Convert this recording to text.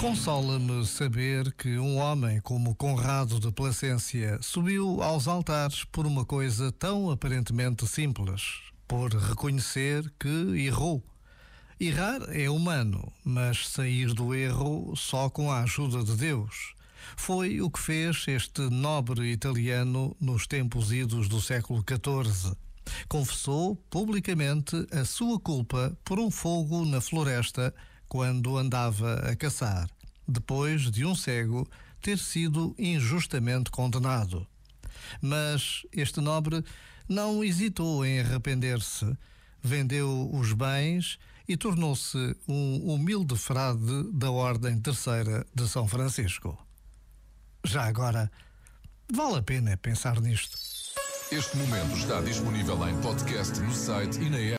Consola-me saber que um homem como Conrado de Placência subiu aos altares por uma coisa tão aparentemente simples, por reconhecer que errou. Errar é humano, mas sair do erro só com a ajuda de Deus. Foi o que fez este nobre italiano nos tempos idos do século XIV. Confessou publicamente a sua culpa por um fogo na floresta quando andava a caçar, depois de um cego ter sido injustamente condenado. Mas este nobre não hesitou em arrepender-se, vendeu os bens e tornou-se um humilde frade da Ordem Terceira de São Francisco. Já agora, vale a pena pensar nisto. Este momento está disponível em podcast no site e na app.